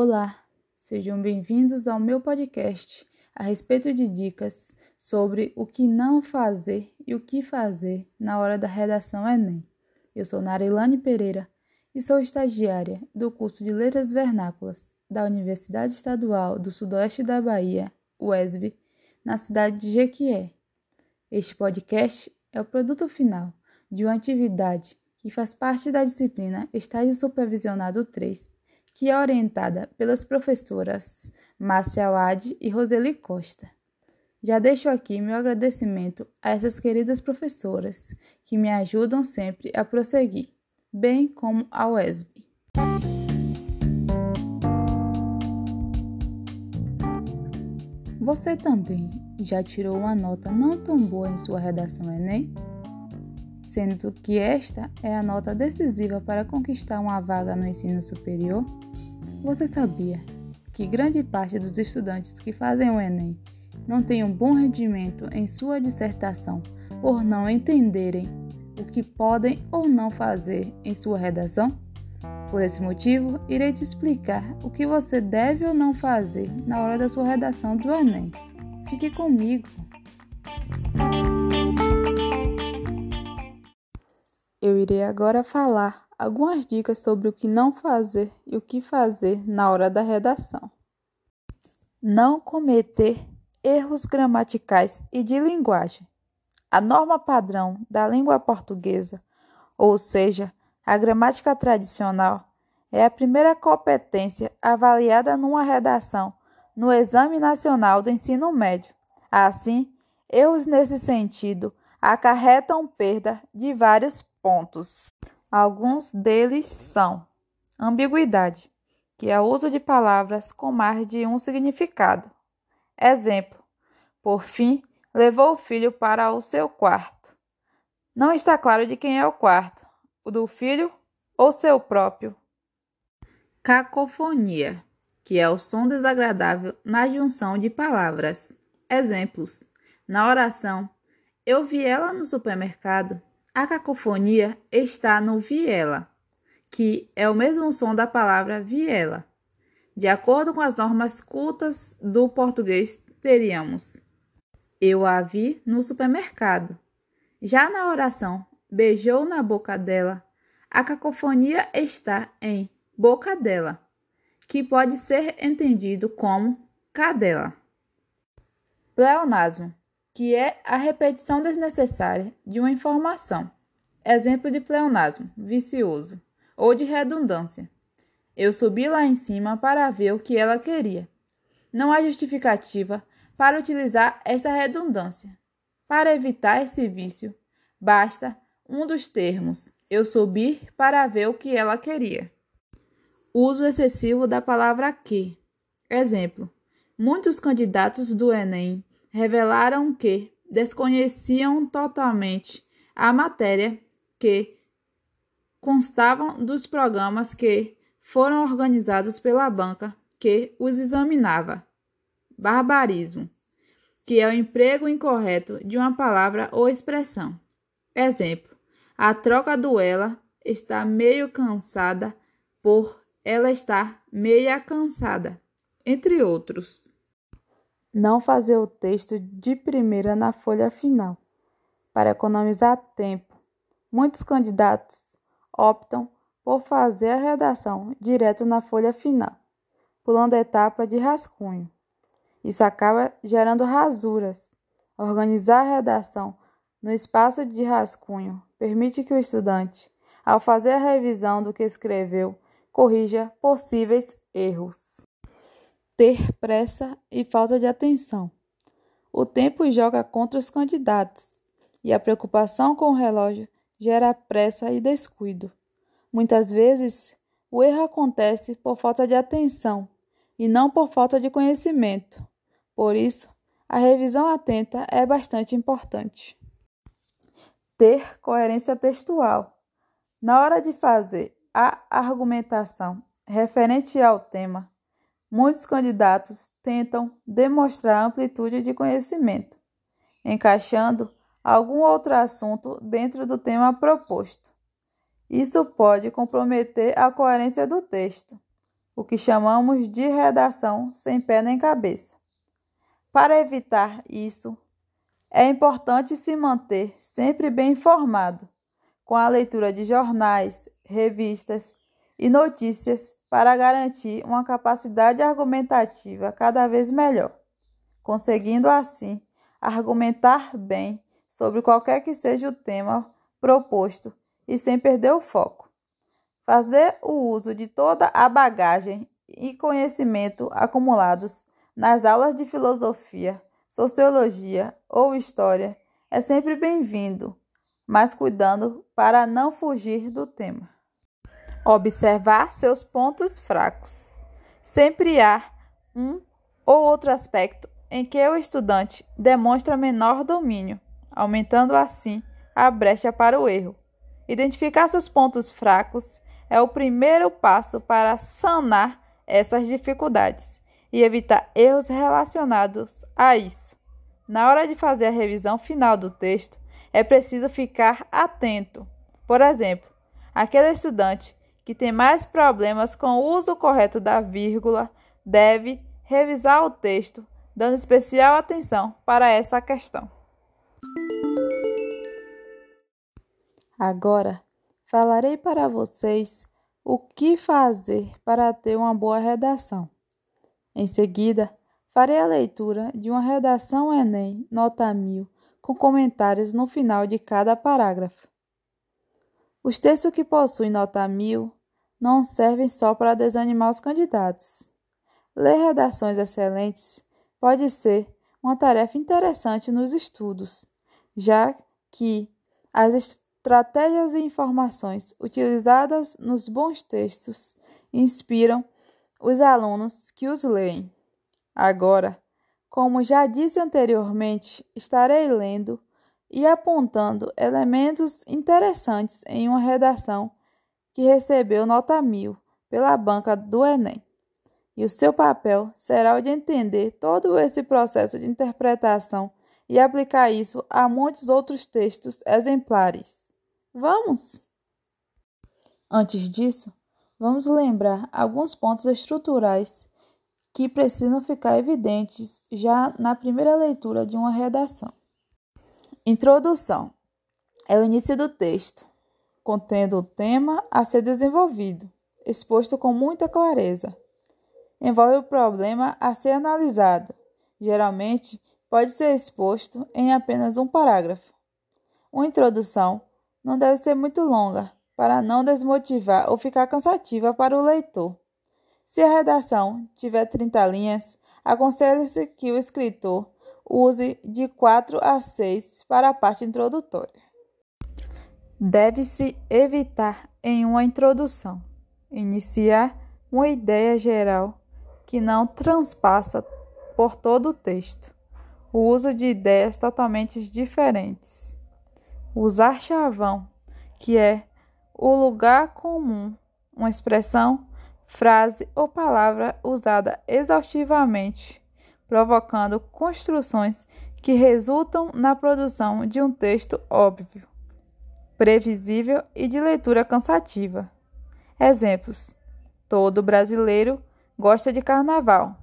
Olá, sejam bem-vindos ao meu podcast a respeito de dicas sobre o que não fazer e o que fazer na hora da redação Enem. Eu sou Narilane Pereira e sou estagiária do curso de Letras Vernáculas da Universidade Estadual do Sudoeste da Bahia, UESB, na cidade de Jequié. Este podcast é o produto final de uma atividade que faz parte da disciplina Estágio Supervisionado 3 que é orientada pelas professoras Márcia Awad e Roseli Costa. Já deixo aqui meu agradecimento a essas queridas professoras que me ajudam sempre a prosseguir, bem como ao ESB. Você também já tirou uma nota não tão boa em sua redação Enem? Sendo que esta é a nota decisiva para conquistar uma vaga no ensino superior? Você sabia que grande parte dos estudantes que fazem o Enem não tem um bom rendimento em sua dissertação por não entenderem o que podem ou não fazer em sua redação? Por esse motivo, irei te explicar o que você deve ou não fazer na hora da sua redação do Enem. Fique comigo! Eu irei agora falar algumas dicas sobre o que não fazer e o que fazer na hora da redação. Não cometer erros gramaticais e de linguagem. A norma padrão da língua portuguesa, ou seja, a gramática tradicional, é a primeira competência avaliada numa redação no Exame Nacional do Ensino Médio. Assim, erros nesse sentido acarretam perda de vários pontos. Alguns deles são ambiguidade, que é o uso de palavras com mais de um significado. Exemplo: por fim, levou o filho para o seu quarto. Não está claro de quem é o quarto, o do filho ou seu próprio. Cacofonia, que é o som desagradável na junção de palavras. Exemplos: na oração, eu vi ela no supermercado. A cacofonia está no viela, que é o mesmo som da palavra viela. De acordo com as normas cultas do português, teríamos: Eu a vi no supermercado. Já na oração, beijou na boca dela, a cacofonia está em boca dela, que pode ser entendido como cadela. Pleonasmo que é a repetição desnecessária de uma informação. Exemplo de pleonasmo, vicioso, ou de redundância. Eu subi lá em cima para ver o que ela queria. Não há justificativa para utilizar esta redundância. Para evitar esse vício, basta um dos termos eu subi para ver o que ela queria. Uso excessivo da palavra que. Exemplo: muitos candidatos do Enem revelaram que desconheciam totalmente a matéria que constavam dos programas que foram organizados pela banca que os examinava. Barbarismo, que é o emprego incorreto de uma palavra ou expressão. Exemplo: a troca do ela está meio cansada por ela estar meia cansada, entre outros não fazer o texto de primeira na folha final. Para economizar tempo, muitos candidatos optam por fazer a redação direto na folha final, pulando a etapa de rascunho. Isso acaba gerando rasuras. Organizar a redação no espaço de rascunho permite que o estudante, ao fazer a revisão do que escreveu, corrija possíveis erros ter pressa e falta de atenção. O tempo joga contra os candidatos e a preocupação com o relógio gera pressa e descuido. Muitas vezes, o erro acontece por falta de atenção e não por falta de conhecimento. Por isso, a revisão atenta é bastante importante. Ter coerência textual. Na hora de fazer a argumentação referente ao tema, Muitos candidatos tentam demonstrar amplitude de conhecimento, encaixando algum outro assunto dentro do tema proposto. Isso pode comprometer a coerência do texto. o que chamamos de redação sem pé nem cabeça. Para evitar isso, é importante se manter sempre bem informado, com a leitura de jornais, revistas e notícias para garantir uma capacidade argumentativa cada vez melhor, conseguindo assim argumentar bem sobre qualquer que seja o tema proposto e sem perder o foco. Fazer o uso de toda a bagagem e conhecimento acumulados nas aulas de filosofia sociologia ou história é sempre bem-vindo, mas cuidando para não fugir do tema. Observar seus pontos fracos. Sempre há um ou outro aspecto em que o estudante demonstra menor domínio, aumentando assim a brecha para o erro. Identificar seus pontos fracos é o primeiro passo para sanar essas dificuldades e evitar erros relacionados a isso. Na hora de fazer a revisão final do texto, é preciso ficar atento. Por exemplo, aquele estudante que tem mais problemas com o uso correto da vírgula deve revisar o texto, dando especial atenção para essa questão. Agora, falarei para vocês o que fazer para ter uma boa redação. Em seguida, farei a leitura de uma redação Enem nota mil com comentários no final de cada parágrafo. Os textos que possuem nota mil não servem só para desanimar os candidatos. Ler redações excelentes pode ser uma tarefa interessante nos estudos, já que as estratégias e informações utilizadas nos bons textos inspiram os alunos que os leem. Agora, como já disse anteriormente, estarei lendo e apontando elementos interessantes em uma redação que recebeu nota mil pela banca do Enem. E o seu papel será o de entender todo esse processo de interpretação e aplicar isso a muitos outros textos exemplares. Vamos! Antes disso, Vamos lembrar alguns pontos estruturais que precisam ficar evidentes já na primeira leitura de uma redação. Introdução é o início do texto, contendo o tema a ser desenvolvido, exposto com muita clareza. Envolve o problema a ser analisado. Geralmente, pode ser exposto em apenas um parágrafo. Uma introdução não deve ser muito longa, para não desmotivar ou ficar cansativa para o leitor. Se a redação tiver 30 linhas, aconselha-se que o escritor use de 4 a 6 para a parte introdutória. Deve-se evitar em uma introdução iniciar uma ideia geral que não transpassa por todo o texto. O uso de ideias totalmente diferentes. Usar chavão, que é o lugar comum, uma expressão, frase ou palavra usada exaustivamente, provocando construções que resultam na produção de um texto óbvio, previsível e de leitura cansativa. Exemplos: todo brasileiro gosta de carnaval.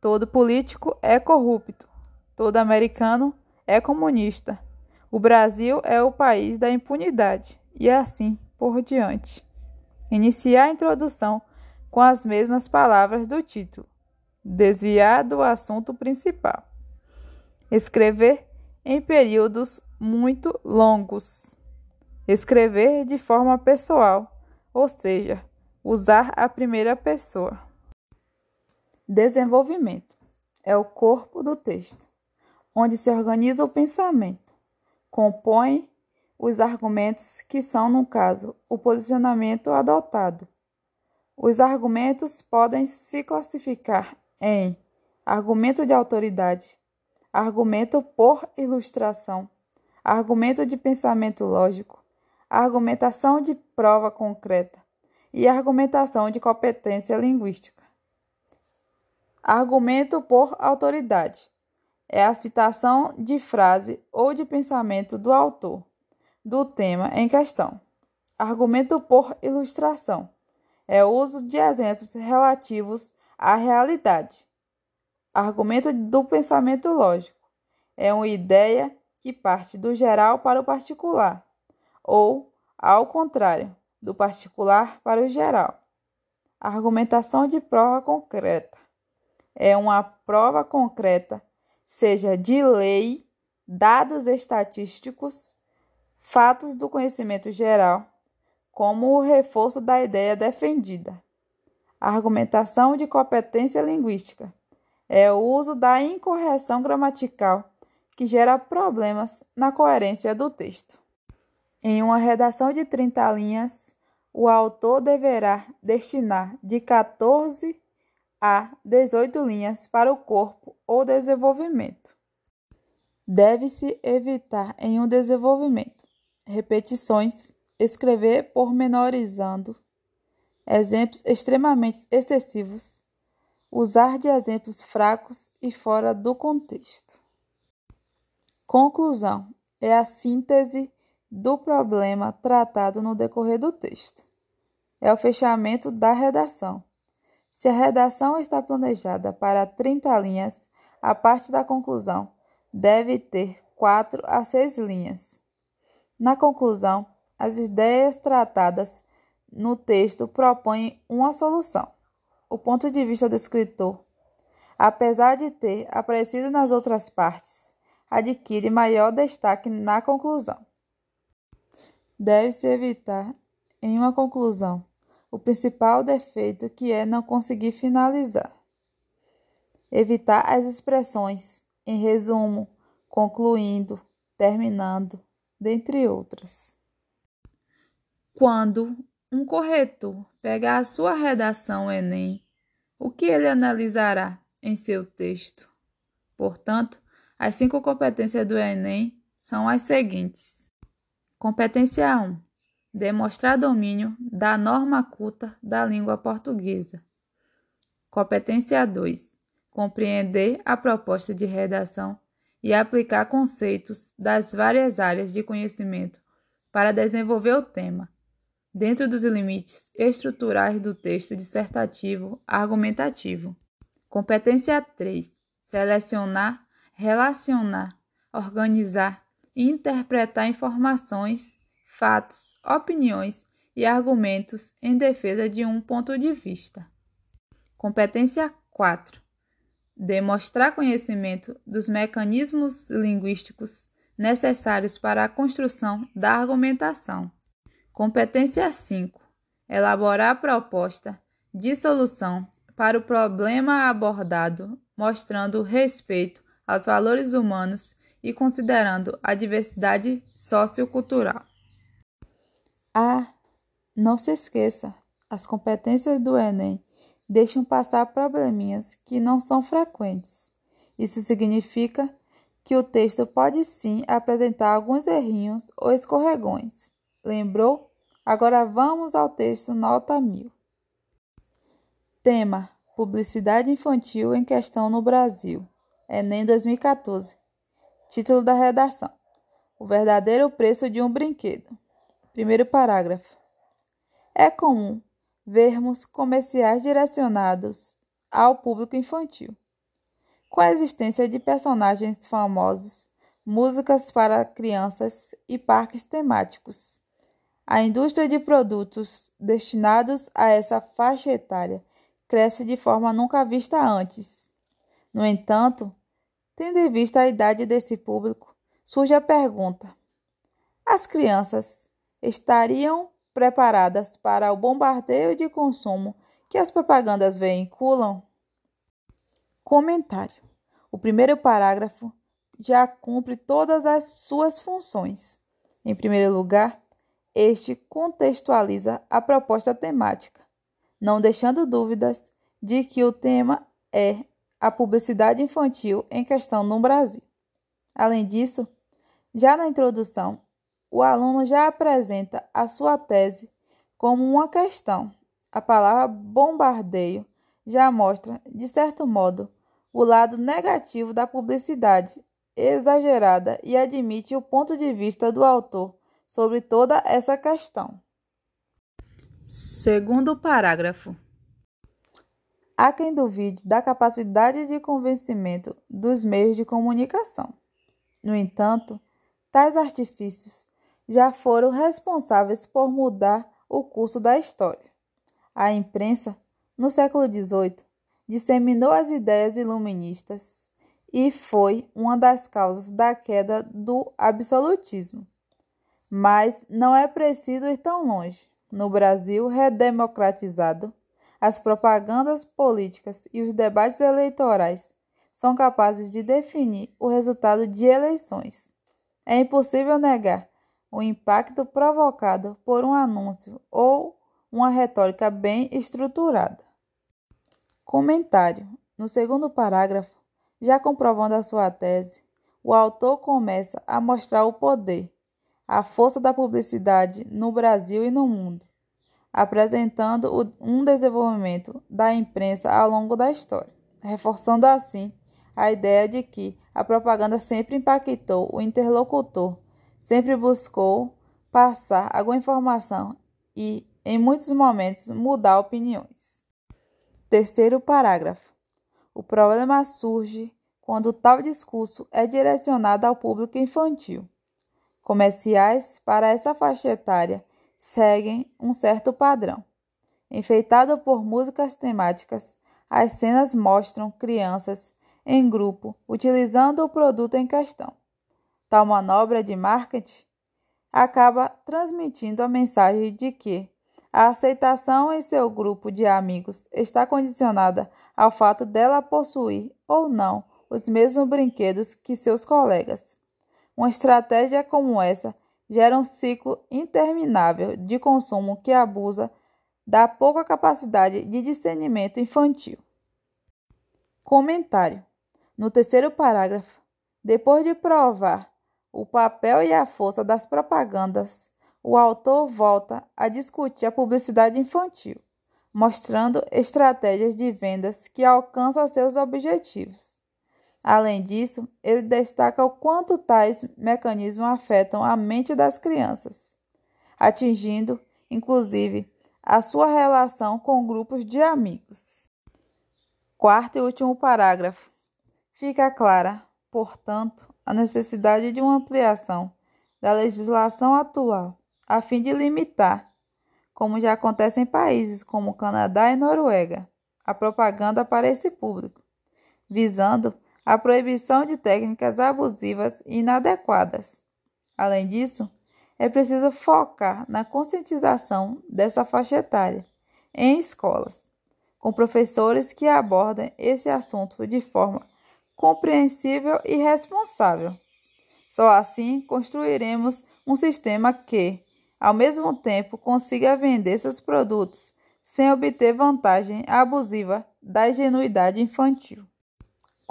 Todo político é corrupto. Todo americano é comunista. O Brasil é o país da impunidade. E assim por diante. Iniciar a introdução com as mesmas palavras do título. Desviar do assunto principal. Escrever em períodos muito longos. Escrever de forma pessoal, ou seja, usar a primeira pessoa. Desenvolvimento é o corpo do texto, onde se organiza o pensamento, compõe os argumentos que são, no caso, o posicionamento adotado. Os argumentos podem se classificar em argumento de autoridade, argumento por ilustração, argumento de pensamento lógico, argumentação de prova concreta e argumentação de competência linguística. Argumento por autoridade é a citação de frase ou de pensamento do autor do tema em questão. Argumento por ilustração é o uso de exemplos relativos à realidade. Argumento do pensamento lógico é uma ideia que parte do geral para o particular, ou, ao contrário, do particular para o geral. Argumentação de prova concreta é uma prova concreta, seja de lei, dados estatísticos, fatos do conhecimento geral, como o reforço da ideia defendida. argumentação de competência linguística é o uso da incorreção gramatical que gera problemas na coerência do texto. Em uma redação de 30 linhas, o autor deverá destinar de 14 a 18 linhas para o corpo ou desenvolvimento. Deve-se evitar em um desenvolvimento repetições, escrever pormenorizando, exemplos extremamente excessivos, usar de exemplos fracos e fora do contexto. Conclusão é a síntese do problema tratado no decorrer do texto. É o fechamento da redação. Se a redação está planejada para 30 linhas, a parte da conclusão deve ter 4 a 6 linhas. Na conclusão, as ideias tratadas no texto propõem uma solução. O ponto de vista do escritor, apesar de ter aparecido nas outras partes, adquire maior destaque na conclusão. Deve-se evitar, em uma conclusão, o principal defeito que é não conseguir finalizar. Evitar as expressões em resumo, concluindo, terminando, dentre outras. Quando um corretor pegar a sua redação Enem, o que ele analisará em seu texto? Portanto, as cinco competências do Enem são as seguintes: Competência 1 demonstrar domínio da norma culta da língua portuguesa. Competência 2. Compreender a proposta de redação e aplicar conceitos das várias áreas de conhecimento para desenvolver o tema, dentro dos limites estruturais do texto dissertativo argumentativo. Competência 3. Selecionar, relacionar, organizar interpretar informações fatos, opiniões e argumentos em defesa de um ponto de vista. Competência 4. Demonstrar conhecimento dos mecanismos linguísticos necessários para a construção da argumentação. Competência 5. Elaborar proposta de solução para o problema abordado, mostrando respeito aos valores humanos e considerando a diversidade sociocultural. Ah, não se esqueça, as competências do Enem deixam passar probleminhas que não são frequentes. Isso significa que o texto pode sim apresentar alguns errinhos ou escorregões. Lembrou? Agora vamos ao texto nota 1000. Tema: Publicidade infantil em questão no Brasil. Enem 2014. Título da redação: O verdadeiro preço de um brinquedo. Primeiro parágrafo. É comum vermos comerciais direcionados ao público infantil, com a existência de personagens famosos, músicas para crianças e parques temáticos. A indústria de produtos destinados a essa faixa etária cresce de forma nunca vista antes. No entanto, tendo em vista a idade desse público, surge a pergunta: as crianças estariam preparadas para o bombardeio de consumo que as propagandas veiculam? Comentário: O primeiro parágrafo já cumpre todas as suas funções. Em primeiro lugar, este contextualiza a proposta temática, não deixando dúvidas de que o tema é a publicidade infantil em questão no Brasil. Além disso, já na introdução, o aluno já apresenta a sua tese como uma questão. A palavra bombardeio já mostra, de certo modo, o lado negativo da publicidade exagerada e admite o ponto de vista do autor sobre toda essa questão. Segundo parágrafo. Há quem duvide da capacidade de convencimento dos meios de comunicação. No entanto, tais artifícios já foram responsáveis por mudar o curso da história. A imprensa, no século XVIII, disseminou as ideias iluministas e foi uma das causas da queda do absolutismo. Mas não é preciso ir tão longe. No Brasil redemocratizado, as propagandas políticas e os debates eleitorais são capazes de definir o resultado de eleições. É impossível negar o impacto provocado por um anúncio ou uma retórica bem estruturada. Comentário: No segundo parágrafo, já comprovando a sua tese, o autor começa a mostrar o poder, a força da publicidade no Brasil e no mundo, apresentando um desenvolvimento da imprensa ao longo da história, reforçando assim a ideia de que a propaganda sempre impactou o interlocutor sempre buscou passar alguma informação e, em muitos momentos, mudar opiniões. Terceiro parágrafo. O problema surge quando tal discurso é direcionado ao público infantil. Comerciais para essa faixa etária seguem um certo padrão. Enfeitado por músicas temáticas, as cenas mostram crianças em grupo utilizando o produto em questão. Tal manobra de marketing acaba transmitindo a mensagem de que a aceitação em seu grupo de amigos está condicionada ao fato dela possuir ou não os mesmos brinquedos que seus colegas. Uma estratégia como essa gera um ciclo interminável de consumo que abusa da pouca capacidade de discernimento infantil. Comentário: No terceiro parágrafo, depois de provar o papel e a força das propagandas, o autor volta a discutir a publicidade infantil, mostrando estratégias de vendas que alcançam seus objetivos. Além disso, ele destaca o quanto tais mecanismos afetam a mente das crianças, atingindo, inclusive, a sua relação com grupos de amigos. Quarto e último parágrafo. Fica clara, portanto, a necessidade de uma ampliação da legislação atual, a fim de limitar, como já acontece em países como Canadá e Noruega, a propaganda para esse público, visando a proibição de técnicas abusivas e inadequadas. Além disso, é preciso focar na conscientização dessa faixa etária em escolas, com professores que abordem esse assunto de forma compreensível e responsável. Só assim construiremos um sistema que, ao mesmo tempo, consiga vender seus produtos sem obter vantagem abusiva da ingenuidade infantil.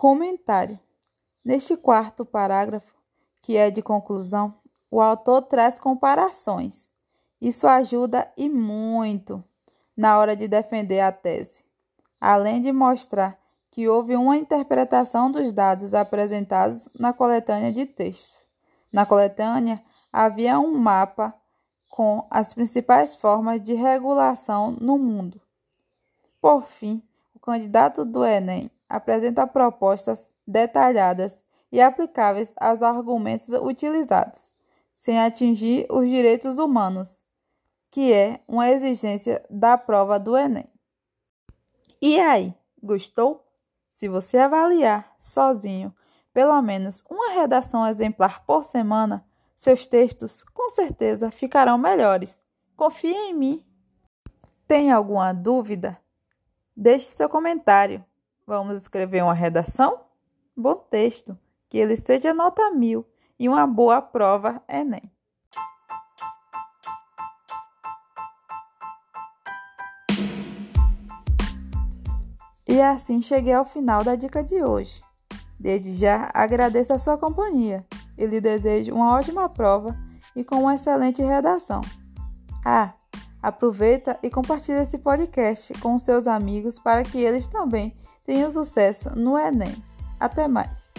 Comentário: Neste quarto parágrafo, que é de conclusão, o autor traz comparações. Isso ajuda e muito na hora de defender a tese, além de mostrar que houve uma interpretação dos dados apresentados na coletânea de textos. Na coletânea havia um mapa com as principais formas de regulação no mundo. Por fim, o candidato do Enem apresenta propostas detalhadas e aplicáveis aos argumentos utilizados, sem atingir os direitos humanos, que é uma exigência da prova do Enem. E aí, gostou? Se você avaliar sozinho pelo menos uma redação exemplar por semana, seus textos com certeza ficarão melhores. Confie em mim. Tem alguma dúvida? Deixe seu comentário. Vamos escrever uma redação? Bom texto, que ele seja nota mil e uma boa prova Enem. E assim cheguei ao final da dica de hoje. Desde já agradeço a sua companhia e lhe desejo uma ótima prova e com uma excelente redação. Ah, aproveita e compartilhe esse podcast com seus amigos para que eles também tenham sucesso no Enem. Até mais!